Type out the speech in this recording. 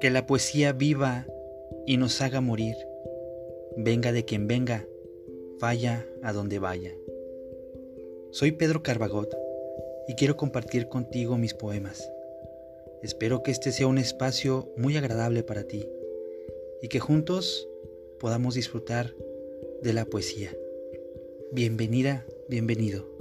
que la poesía viva y nos haga morir, venga de quien venga, vaya a donde vaya. Soy Pedro Carbagot y quiero compartir contigo mis poemas. Espero que este sea un espacio muy agradable para ti y que juntos podamos disfrutar de la poesía. Bienvenida, bienvenido.